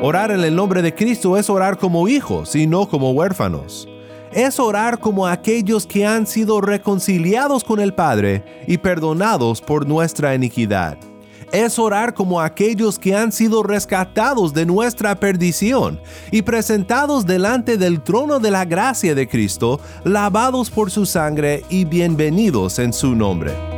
Orar en el nombre de Cristo es orar como hijos y no como huérfanos. Es orar como aquellos que han sido reconciliados con el Padre y perdonados por nuestra iniquidad es orar como aquellos que han sido rescatados de nuestra perdición y presentados delante del trono de la gracia de Cristo, lavados por su sangre y bienvenidos en su nombre.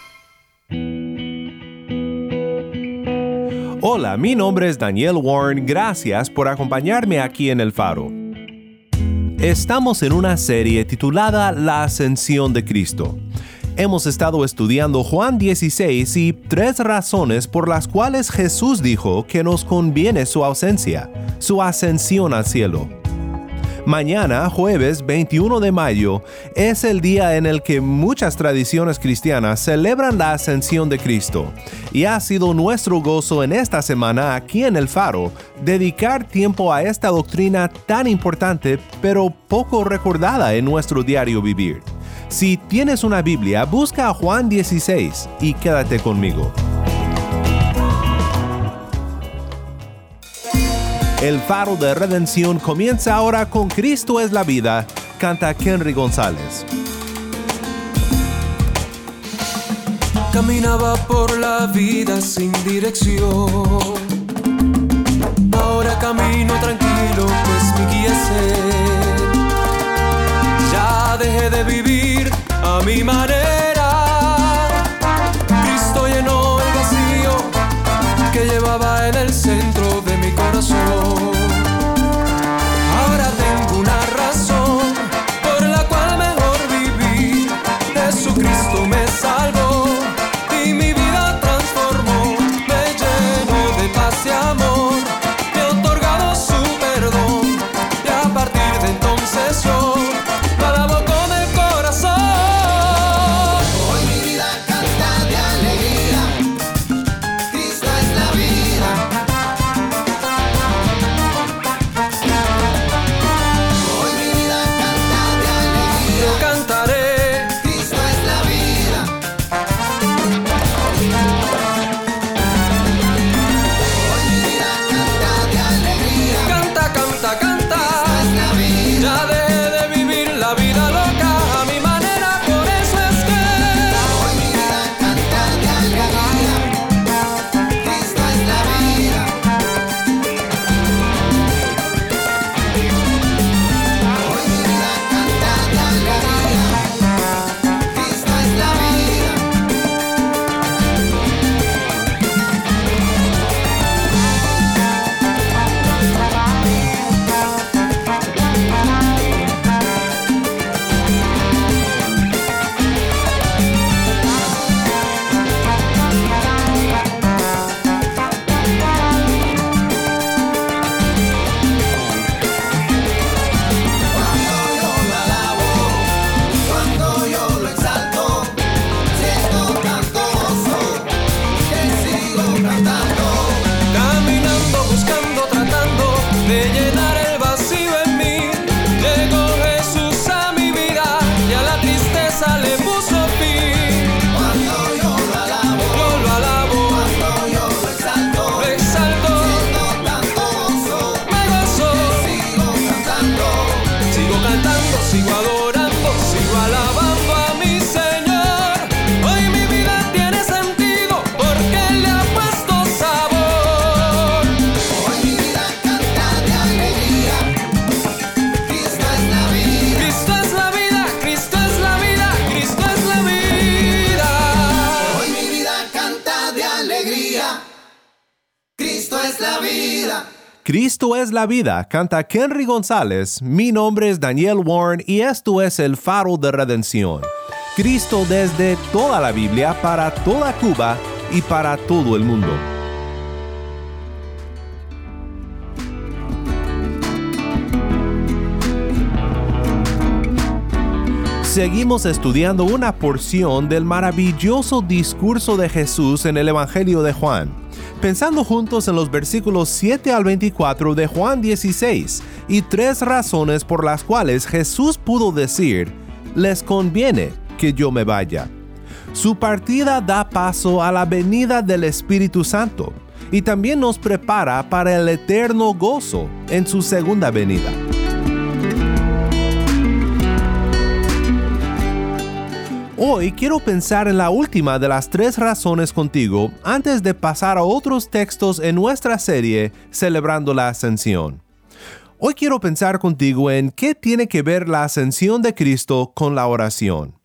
Hola, mi nombre es Daniel Warren, gracias por acompañarme aquí en El Faro. Estamos en una serie titulada La Ascensión de Cristo. Hemos estado estudiando Juan 16 y tres razones por las cuales Jesús dijo que nos conviene su ausencia, su ascensión al cielo. Mañana, jueves 21 de mayo, es el día en el que muchas tradiciones cristianas celebran la ascensión de Cristo, y ha sido nuestro gozo en esta semana aquí en el Faro dedicar tiempo a esta doctrina tan importante pero poco recordada en nuestro diario vivir. Si tienes una Biblia, busca a Juan 16 y quédate conmigo. El faro de redención comienza ahora con Cristo es la vida, canta Henry González. Caminaba por la vida sin dirección. Ahora camino tranquilo, pues mi guía es Ya dejé de vivir a mi manera. Cristo llenó el vacío que llevaba de Cristo es la vida, canta Henry González. Mi nombre es Daniel Warren y esto es El Faro de Redención. Cristo desde toda la Biblia para toda Cuba y para todo el mundo. Seguimos estudiando una porción del maravilloso discurso de Jesús en el Evangelio de Juan, pensando juntos en los versículos 7 al 24 de Juan 16 y tres razones por las cuales Jesús pudo decir, les conviene que yo me vaya. Su partida da paso a la venida del Espíritu Santo y también nos prepara para el eterno gozo en su segunda venida. Hoy quiero pensar en la última de las tres razones contigo antes de pasar a otros textos en nuestra serie celebrando la ascensión. Hoy quiero pensar contigo en qué tiene que ver la ascensión de Cristo con la oración.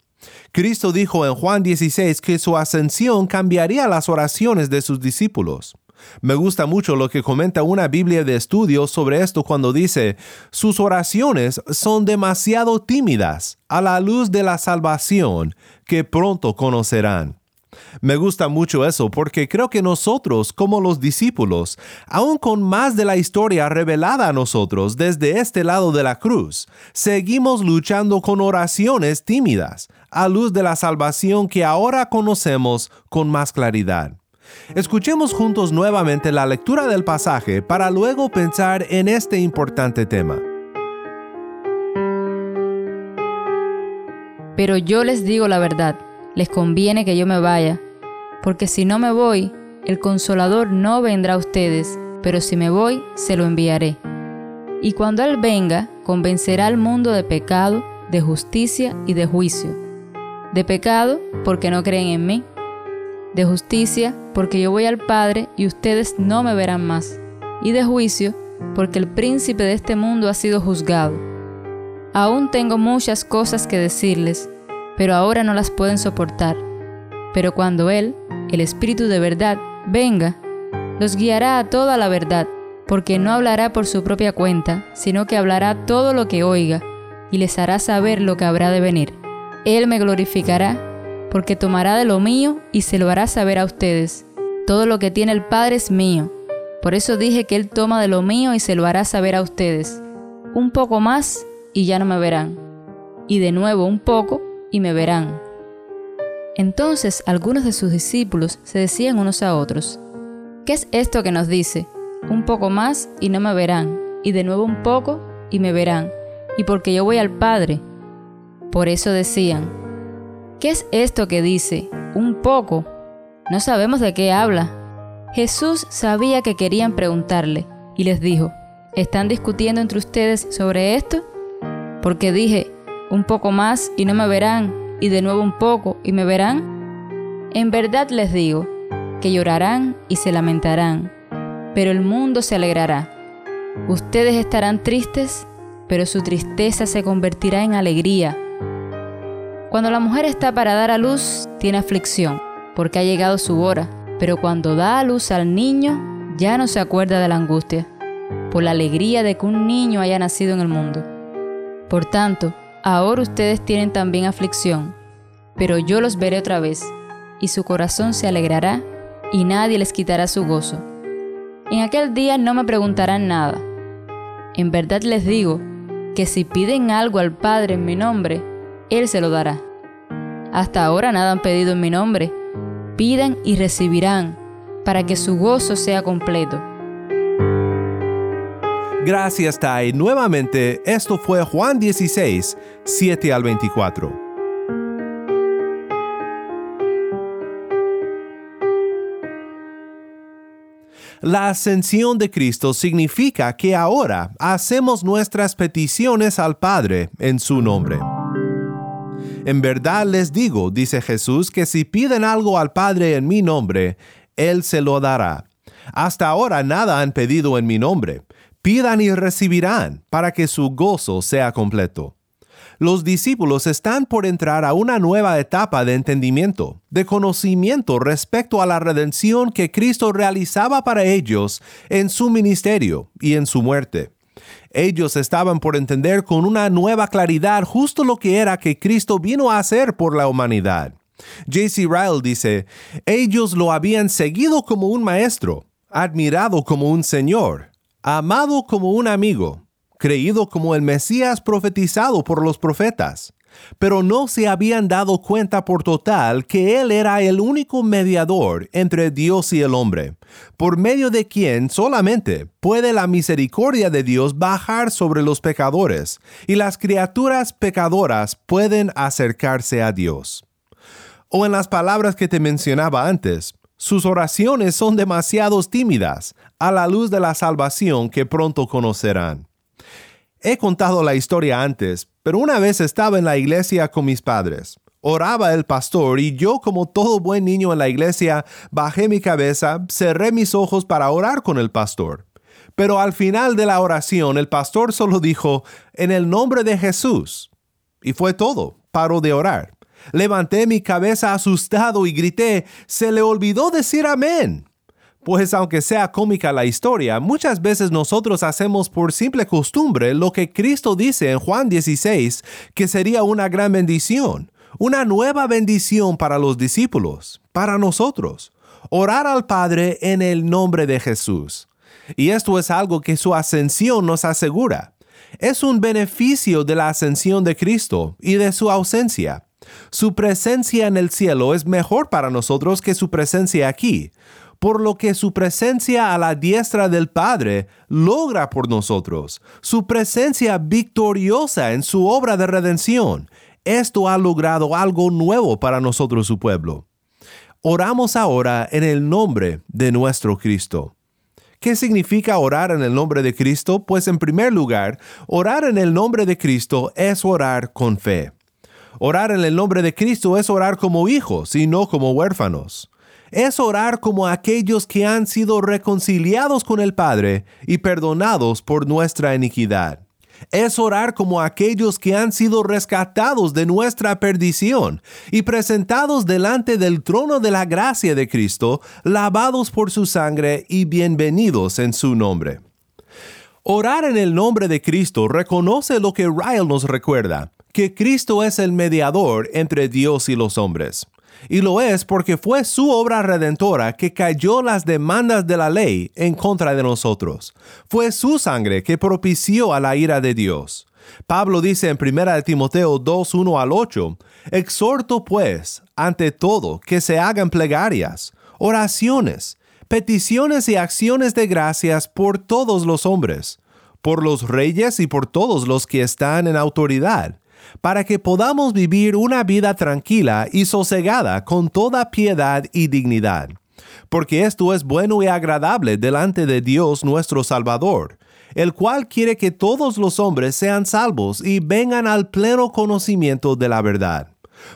Cristo dijo en Juan 16 que su ascensión cambiaría las oraciones de sus discípulos. Me gusta mucho lo que comenta una Biblia de estudio sobre esto cuando dice, sus oraciones son demasiado tímidas a la luz de la salvación que pronto conocerán. Me gusta mucho eso porque creo que nosotros, como los discípulos, aun con más de la historia revelada a nosotros desde este lado de la cruz, seguimos luchando con oraciones tímidas, a luz de la salvación que ahora conocemos con más claridad. Escuchemos juntos nuevamente la lectura del pasaje para luego pensar en este importante tema. Pero yo les digo la verdad, les conviene que yo me vaya, porque si no me voy, el consolador no vendrá a ustedes, pero si me voy, se lo enviaré. Y cuando Él venga, convencerá al mundo de pecado, de justicia y de juicio. De pecado, porque no creen en mí de justicia, porque yo voy al Padre y ustedes no me verán más, y de juicio, porque el príncipe de este mundo ha sido juzgado. Aún tengo muchas cosas que decirles, pero ahora no las pueden soportar. Pero cuando Él, el Espíritu de verdad, venga, los guiará a toda la verdad, porque no hablará por su propia cuenta, sino que hablará todo lo que oiga, y les hará saber lo que habrá de venir. Él me glorificará, porque tomará de lo mío y se lo hará saber a ustedes. Todo lo que tiene el Padre es mío. Por eso dije que Él toma de lo mío y se lo hará saber a ustedes. Un poco más y ya no me verán. Y de nuevo un poco y me verán. Entonces algunos de sus discípulos se decían unos a otros, ¿qué es esto que nos dice? Un poco más y no me verán, y de nuevo un poco y me verán, y porque yo voy al Padre. Por eso decían, ¿Qué es esto que dice? Un poco. No sabemos de qué habla. Jesús sabía que querían preguntarle y les dijo, ¿están discutiendo entre ustedes sobre esto? Porque dije, un poco más y no me verán, y de nuevo un poco y me verán. En verdad les digo, que llorarán y se lamentarán, pero el mundo se alegrará. Ustedes estarán tristes, pero su tristeza se convertirá en alegría cuando la mujer está para dar a luz, tiene aflicción, porque ha llegado su hora, pero cuando da a luz al niño, ya no se acuerda de la angustia, por la alegría de que un niño haya nacido en el mundo. Por tanto, ahora ustedes tienen también aflicción, pero yo los veré otra vez, y su corazón se alegrará, y nadie les quitará su gozo. En aquel día no me preguntarán nada. En verdad les digo que si piden algo al Padre en mi nombre, él se lo dará. Hasta ahora nada han pedido en mi nombre. Pidan y recibirán, para que su gozo sea completo. Gracias, Tai. Nuevamente, esto fue Juan 16, 7 al 24. La ascensión de Cristo significa que ahora hacemos nuestras peticiones al Padre en su nombre. En verdad les digo, dice Jesús, que si piden algo al Padre en mi nombre, Él se lo dará. Hasta ahora nada han pedido en mi nombre. Pidan y recibirán, para que su gozo sea completo. Los discípulos están por entrar a una nueva etapa de entendimiento, de conocimiento respecto a la redención que Cristo realizaba para ellos en su ministerio y en su muerte. Ellos estaban por entender con una nueva claridad justo lo que era que Cristo vino a hacer por la humanidad. J.C. Ryle dice, ellos lo habían seguido como un maestro, admirado como un señor, amado como un amigo, creído como el Mesías profetizado por los profetas, pero no se habían dado cuenta por total que Él era el único mediador entre Dios y el hombre, por medio de quien solamente puede la misericordia de Dios bajar sobre los pecadores, y las criaturas pecadoras pueden acercarse a Dios. O en las palabras que te mencionaba antes, sus oraciones son demasiado tímidas a la luz de la salvación que pronto conocerán. He contado la historia antes, pero una vez estaba en la iglesia con mis padres. Oraba el pastor y yo como todo buen niño en la iglesia bajé mi cabeza, cerré mis ojos para orar con el pastor. Pero al final de la oración el pastor solo dijo, en el nombre de Jesús. Y fue todo, paró de orar. Levanté mi cabeza asustado y grité, se le olvidó decir amén. Pues aunque sea cómica la historia, muchas veces nosotros hacemos por simple costumbre lo que Cristo dice en Juan 16, que sería una gran bendición, una nueva bendición para los discípulos, para nosotros. Orar al Padre en el nombre de Jesús. Y esto es algo que su ascensión nos asegura. Es un beneficio de la ascensión de Cristo y de su ausencia. Su presencia en el cielo es mejor para nosotros que su presencia aquí por lo que su presencia a la diestra del Padre logra por nosotros, su presencia victoriosa en su obra de redención. Esto ha logrado algo nuevo para nosotros su pueblo. Oramos ahora en el nombre de nuestro Cristo. ¿Qué significa orar en el nombre de Cristo? Pues en primer lugar, orar en el nombre de Cristo es orar con fe. Orar en el nombre de Cristo es orar como hijos y no como huérfanos es orar como aquellos que han sido reconciliados con el Padre y perdonados por nuestra iniquidad. Es orar como aquellos que han sido rescatados de nuestra perdición y presentados delante del trono de la gracia de Cristo, lavados por su sangre y bienvenidos en su nombre. Orar en el nombre de Cristo reconoce lo que Ryle nos recuerda, que Cristo es el mediador entre Dios y los hombres y lo es porque fue su obra redentora que cayó las demandas de la ley en contra de nosotros. Fue su sangre que propició a la ira de Dios. Pablo dice en 1 Timoteo 2, 1 al 8, Exhorto pues, ante todo, que se hagan plegarias, oraciones, peticiones y acciones de gracias por todos los hombres, por los reyes y por todos los que están en autoridad para que podamos vivir una vida tranquila y sosegada con toda piedad y dignidad. Porque esto es bueno y agradable delante de Dios nuestro Salvador, el cual quiere que todos los hombres sean salvos y vengan al pleno conocimiento de la verdad.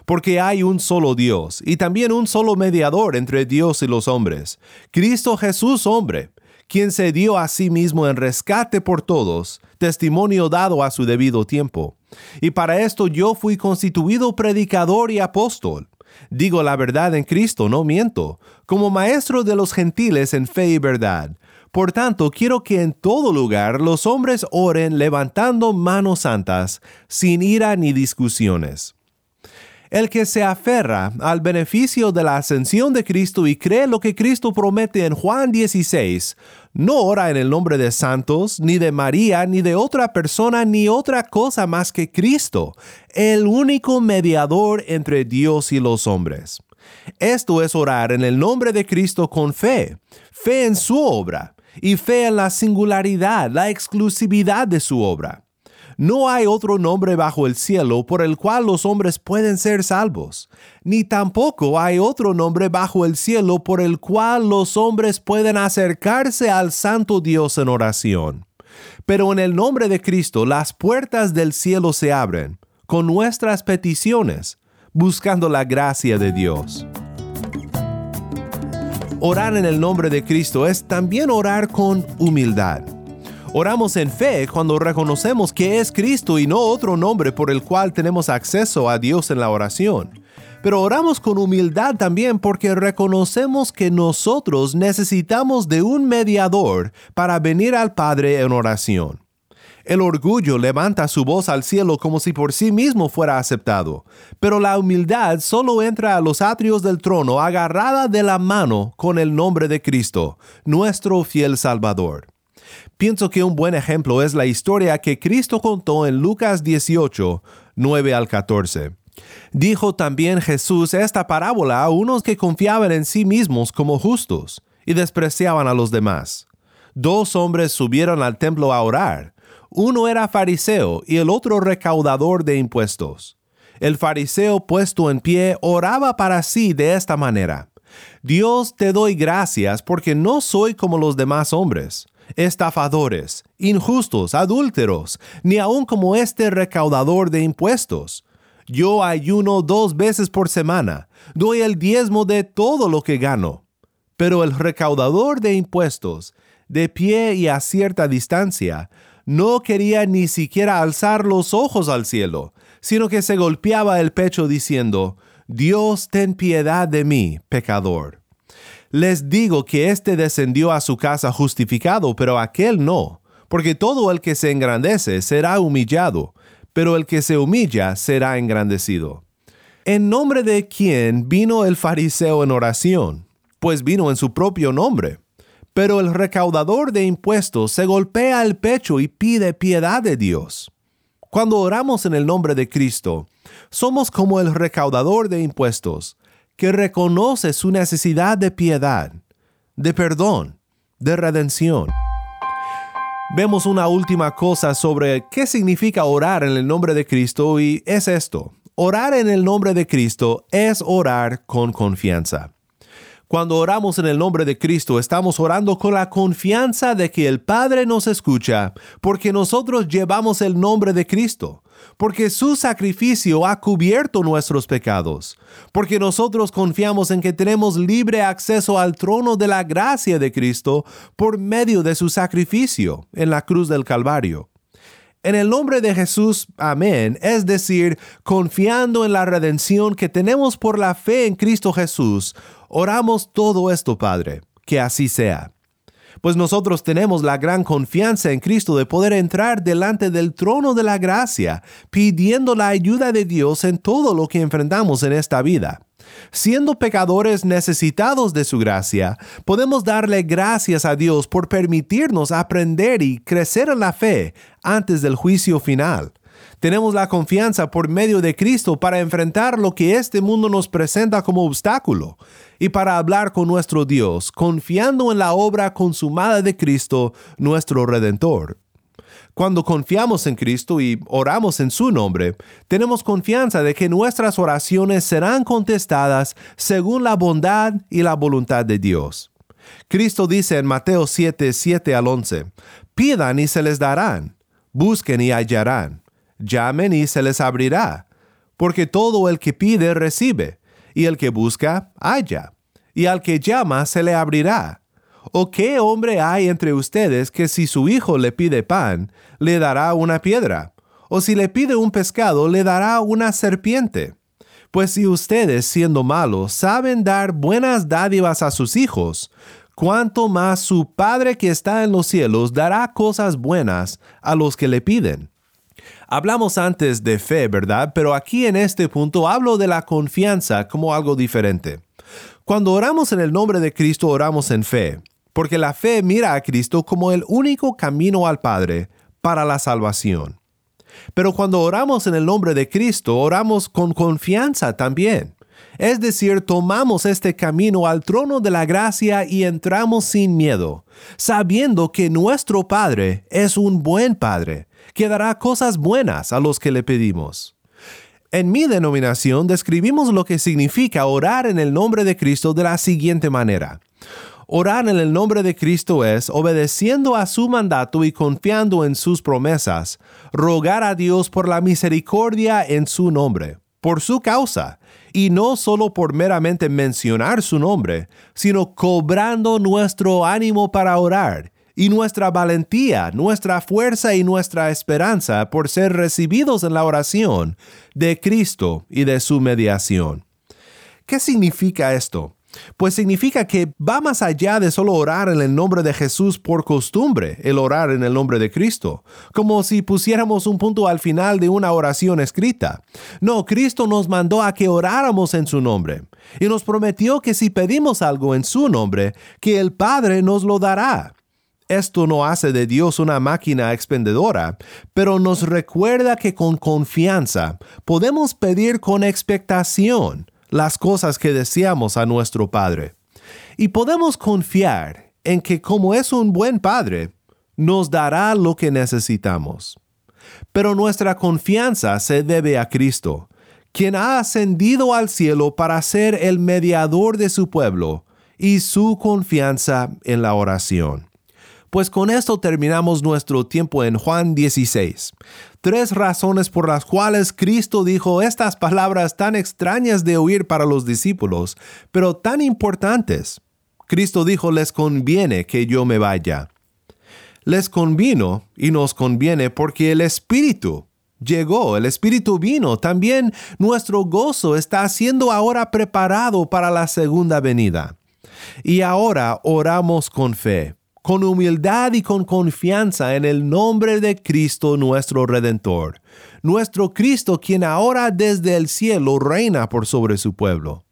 Porque hay un solo Dios y también un solo mediador entre Dios y los hombres, Cristo Jesús hombre, quien se dio a sí mismo en rescate por todos, testimonio dado a su debido tiempo. Y para esto yo fui constituido predicador y apóstol. Digo la verdad en Cristo, no miento, como maestro de los gentiles en fe y verdad. Por tanto, quiero que en todo lugar los hombres oren levantando manos santas, sin ira ni discusiones. El que se aferra al beneficio de la ascensión de Cristo y cree lo que Cristo promete en Juan 16, no ora en el nombre de santos, ni de María, ni de otra persona, ni otra cosa más que Cristo, el único mediador entre Dios y los hombres. Esto es orar en el nombre de Cristo con fe, fe en su obra y fe en la singularidad, la exclusividad de su obra. No hay otro nombre bajo el cielo por el cual los hombres pueden ser salvos, ni tampoco hay otro nombre bajo el cielo por el cual los hombres pueden acercarse al Santo Dios en oración. Pero en el nombre de Cristo las puertas del cielo se abren, con nuestras peticiones, buscando la gracia de Dios. Orar en el nombre de Cristo es también orar con humildad. Oramos en fe cuando reconocemos que es Cristo y no otro nombre por el cual tenemos acceso a Dios en la oración. Pero oramos con humildad también porque reconocemos que nosotros necesitamos de un mediador para venir al Padre en oración. El orgullo levanta su voz al cielo como si por sí mismo fuera aceptado, pero la humildad solo entra a los atrios del trono agarrada de la mano con el nombre de Cristo, nuestro fiel Salvador. Pienso que un buen ejemplo es la historia que Cristo contó en Lucas 18, 9 al 14. Dijo también Jesús esta parábola a unos que confiaban en sí mismos como justos y despreciaban a los demás. Dos hombres subieron al templo a orar. Uno era fariseo y el otro recaudador de impuestos. El fariseo puesto en pie oraba para sí de esta manera. Dios te doy gracias porque no soy como los demás hombres, estafadores, injustos, adúlteros, ni aun como este recaudador de impuestos. Yo ayuno dos veces por semana, doy el diezmo de todo lo que gano. Pero el recaudador de impuestos, de pie y a cierta distancia, no quería ni siquiera alzar los ojos al cielo, sino que se golpeaba el pecho diciendo, Dios ten piedad de mí, pecador. Les digo que éste descendió a su casa justificado, pero aquel no, porque todo el que se engrandece será humillado, pero el que se humilla será engrandecido. ¿En nombre de quién vino el fariseo en oración? Pues vino en su propio nombre. Pero el recaudador de impuestos se golpea el pecho y pide piedad de Dios. Cuando oramos en el nombre de Cristo, somos como el recaudador de impuestos, que reconoce su necesidad de piedad, de perdón, de redención. Vemos una última cosa sobre qué significa orar en el nombre de Cristo y es esto. Orar en el nombre de Cristo es orar con confianza. Cuando oramos en el nombre de Cristo, estamos orando con la confianza de que el Padre nos escucha, porque nosotros llevamos el nombre de Cristo, porque su sacrificio ha cubierto nuestros pecados, porque nosotros confiamos en que tenemos libre acceso al trono de la gracia de Cristo por medio de su sacrificio en la cruz del Calvario. En el nombre de Jesús, amén, es decir, confiando en la redención que tenemos por la fe en Cristo Jesús, oramos todo esto, Padre, que así sea. Pues nosotros tenemos la gran confianza en Cristo de poder entrar delante del trono de la gracia, pidiendo la ayuda de Dios en todo lo que enfrentamos en esta vida. Siendo pecadores necesitados de su gracia, podemos darle gracias a Dios por permitirnos aprender y crecer en la fe antes del juicio final. Tenemos la confianza por medio de Cristo para enfrentar lo que este mundo nos presenta como obstáculo y para hablar con nuestro Dios, confiando en la obra consumada de Cristo, nuestro Redentor. Cuando confiamos en Cristo y oramos en su nombre, tenemos confianza de que nuestras oraciones serán contestadas según la bondad y la voluntad de Dios. Cristo dice en Mateo 7, 7 al 11, Pidan y se les darán, busquen y hallarán, llamen y se les abrirá, porque todo el que pide recibe, y el que busca halla, y al que llama se le abrirá. ¿O qué hombre hay entre ustedes que si su hijo le pide pan, le dará una piedra? ¿O si le pide un pescado, le dará una serpiente? Pues si ustedes, siendo malos, saben dar buenas dádivas a sus hijos, cuánto más su Padre que está en los cielos dará cosas buenas a los que le piden. Hablamos antes de fe, ¿verdad? Pero aquí en este punto hablo de la confianza como algo diferente. Cuando oramos en el nombre de Cristo, oramos en fe porque la fe mira a Cristo como el único camino al Padre para la salvación. Pero cuando oramos en el nombre de Cristo, oramos con confianza también. Es decir, tomamos este camino al trono de la gracia y entramos sin miedo, sabiendo que nuestro Padre es un buen Padre, que dará cosas buenas a los que le pedimos. En mi denominación describimos lo que significa orar en el nombre de Cristo de la siguiente manera. Orar en el nombre de Cristo es, obedeciendo a su mandato y confiando en sus promesas, rogar a Dios por la misericordia en su nombre, por su causa, y no solo por meramente mencionar su nombre, sino cobrando nuestro ánimo para orar y nuestra valentía, nuestra fuerza y nuestra esperanza por ser recibidos en la oración de Cristo y de su mediación. ¿Qué significa esto? Pues significa que va más allá de solo orar en el nombre de Jesús por costumbre, el orar en el nombre de Cristo, como si pusiéramos un punto al final de una oración escrita. No, Cristo nos mandó a que oráramos en su nombre, y nos prometió que si pedimos algo en su nombre, que el Padre nos lo dará. Esto no hace de Dios una máquina expendedora, pero nos recuerda que con confianza podemos pedir con expectación las cosas que deseamos a nuestro Padre. Y podemos confiar en que como es un buen Padre, nos dará lo que necesitamos. Pero nuestra confianza se debe a Cristo, quien ha ascendido al cielo para ser el mediador de su pueblo y su confianza en la oración. Pues con esto terminamos nuestro tiempo en Juan 16. Tres razones por las cuales Cristo dijo estas palabras tan extrañas de oír para los discípulos, pero tan importantes. Cristo dijo, les conviene que yo me vaya. Les convino y nos conviene porque el Espíritu llegó, el Espíritu vino. También nuestro gozo está siendo ahora preparado para la segunda venida. Y ahora oramos con fe con humildad y con confianza en el nombre de Cristo nuestro Redentor, nuestro Cristo quien ahora desde el cielo reina por sobre su pueblo.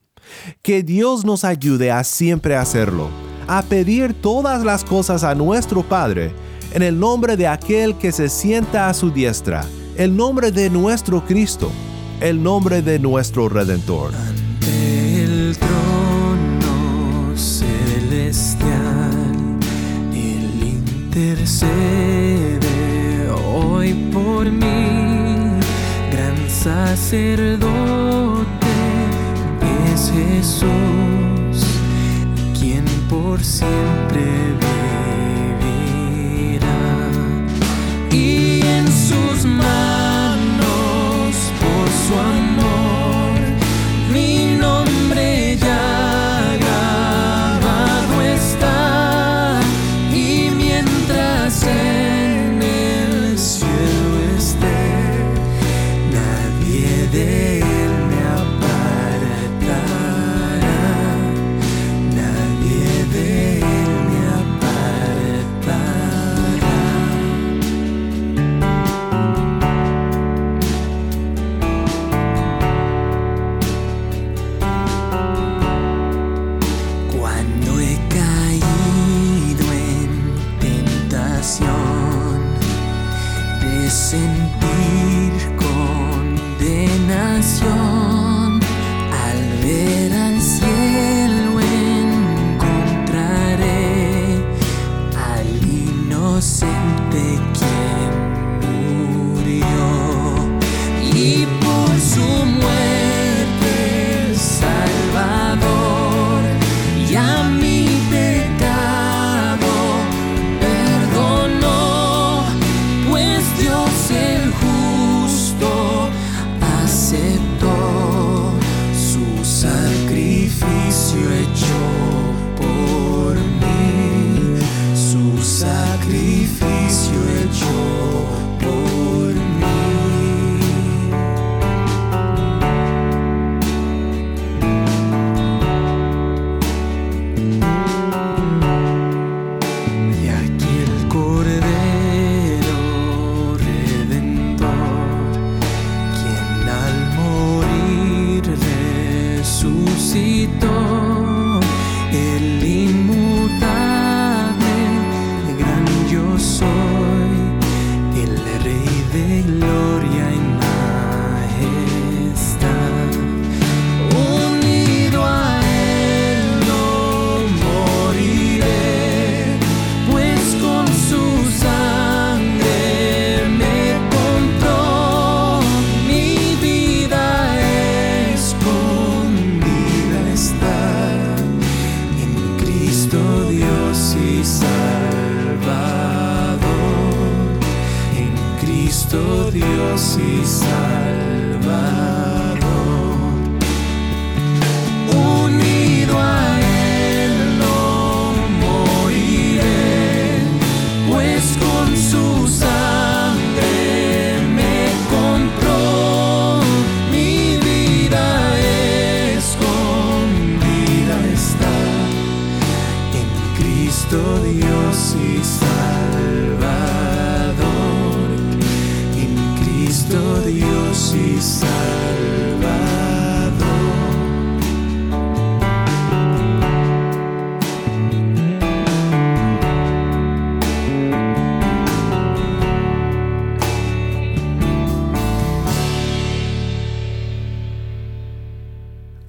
Que Dios nos ayude a siempre hacerlo, a pedir todas las cosas a nuestro Padre, en el nombre de aquel que se sienta a su diestra, el nombre de nuestro Cristo, el nombre de nuestro Redentor. Intercede hoy por mí, gran sacerdote es Jesús, quien por siempre. Sentir condenación,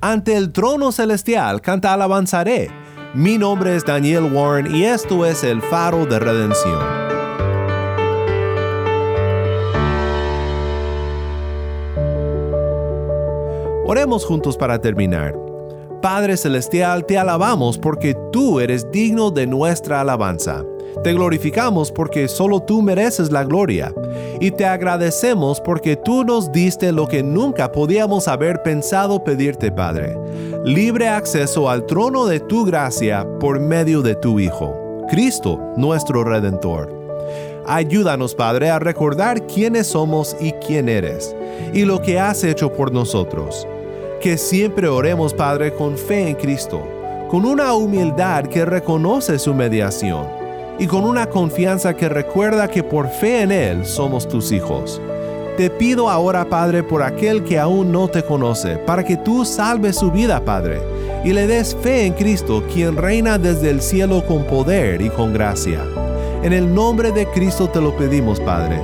Ante el trono celestial canta alabanzaré. Mi nombre es Daniel Warren y esto es el faro de redención. Oremos juntos para terminar. Padre Celestial, te alabamos porque tú eres digno de nuestra alabanza. Te glorificamos porque solo tú mereces la gloria. Y te agradecemos porque tú nos diste lo que nunca podíamos haber pensado pedirte, Padre. Libre acceso al trono de tu gracia por medio de tu Hijo, Cristo, nuestro Redentor. Ayúdanos, Padre, a recordar quiénes somos y quién eres, y lo que has hecho por nosotros. Que siempre oremos, Padre, con fe en Cristo, con una humildad que reconoce su mediación y con una confianza que recuerda que por fe en Él somos tus hijos. Te pido ahora, Padre, por aquel que aún no te conoce, para que tú salves su vida, Padre, y le des fe en Cristo, quien reina desde el cielo con poder y con gracia. En el nombre de Cristo te lo pedimos, Padre.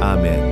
Amén.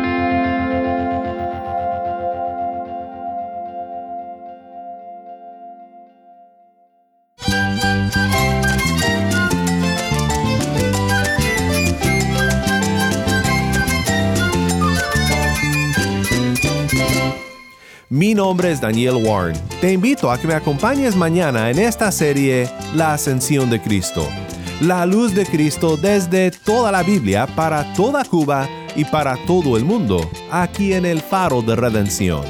Mi nombre es Daniel Warren. Te invito a que me acompañes mañana en esta serie La Ascensión de Cristo. La luz de Cristo desde toda la Biblia para toda Cuba y para todo el mundo, aquí en el Faro de Redención.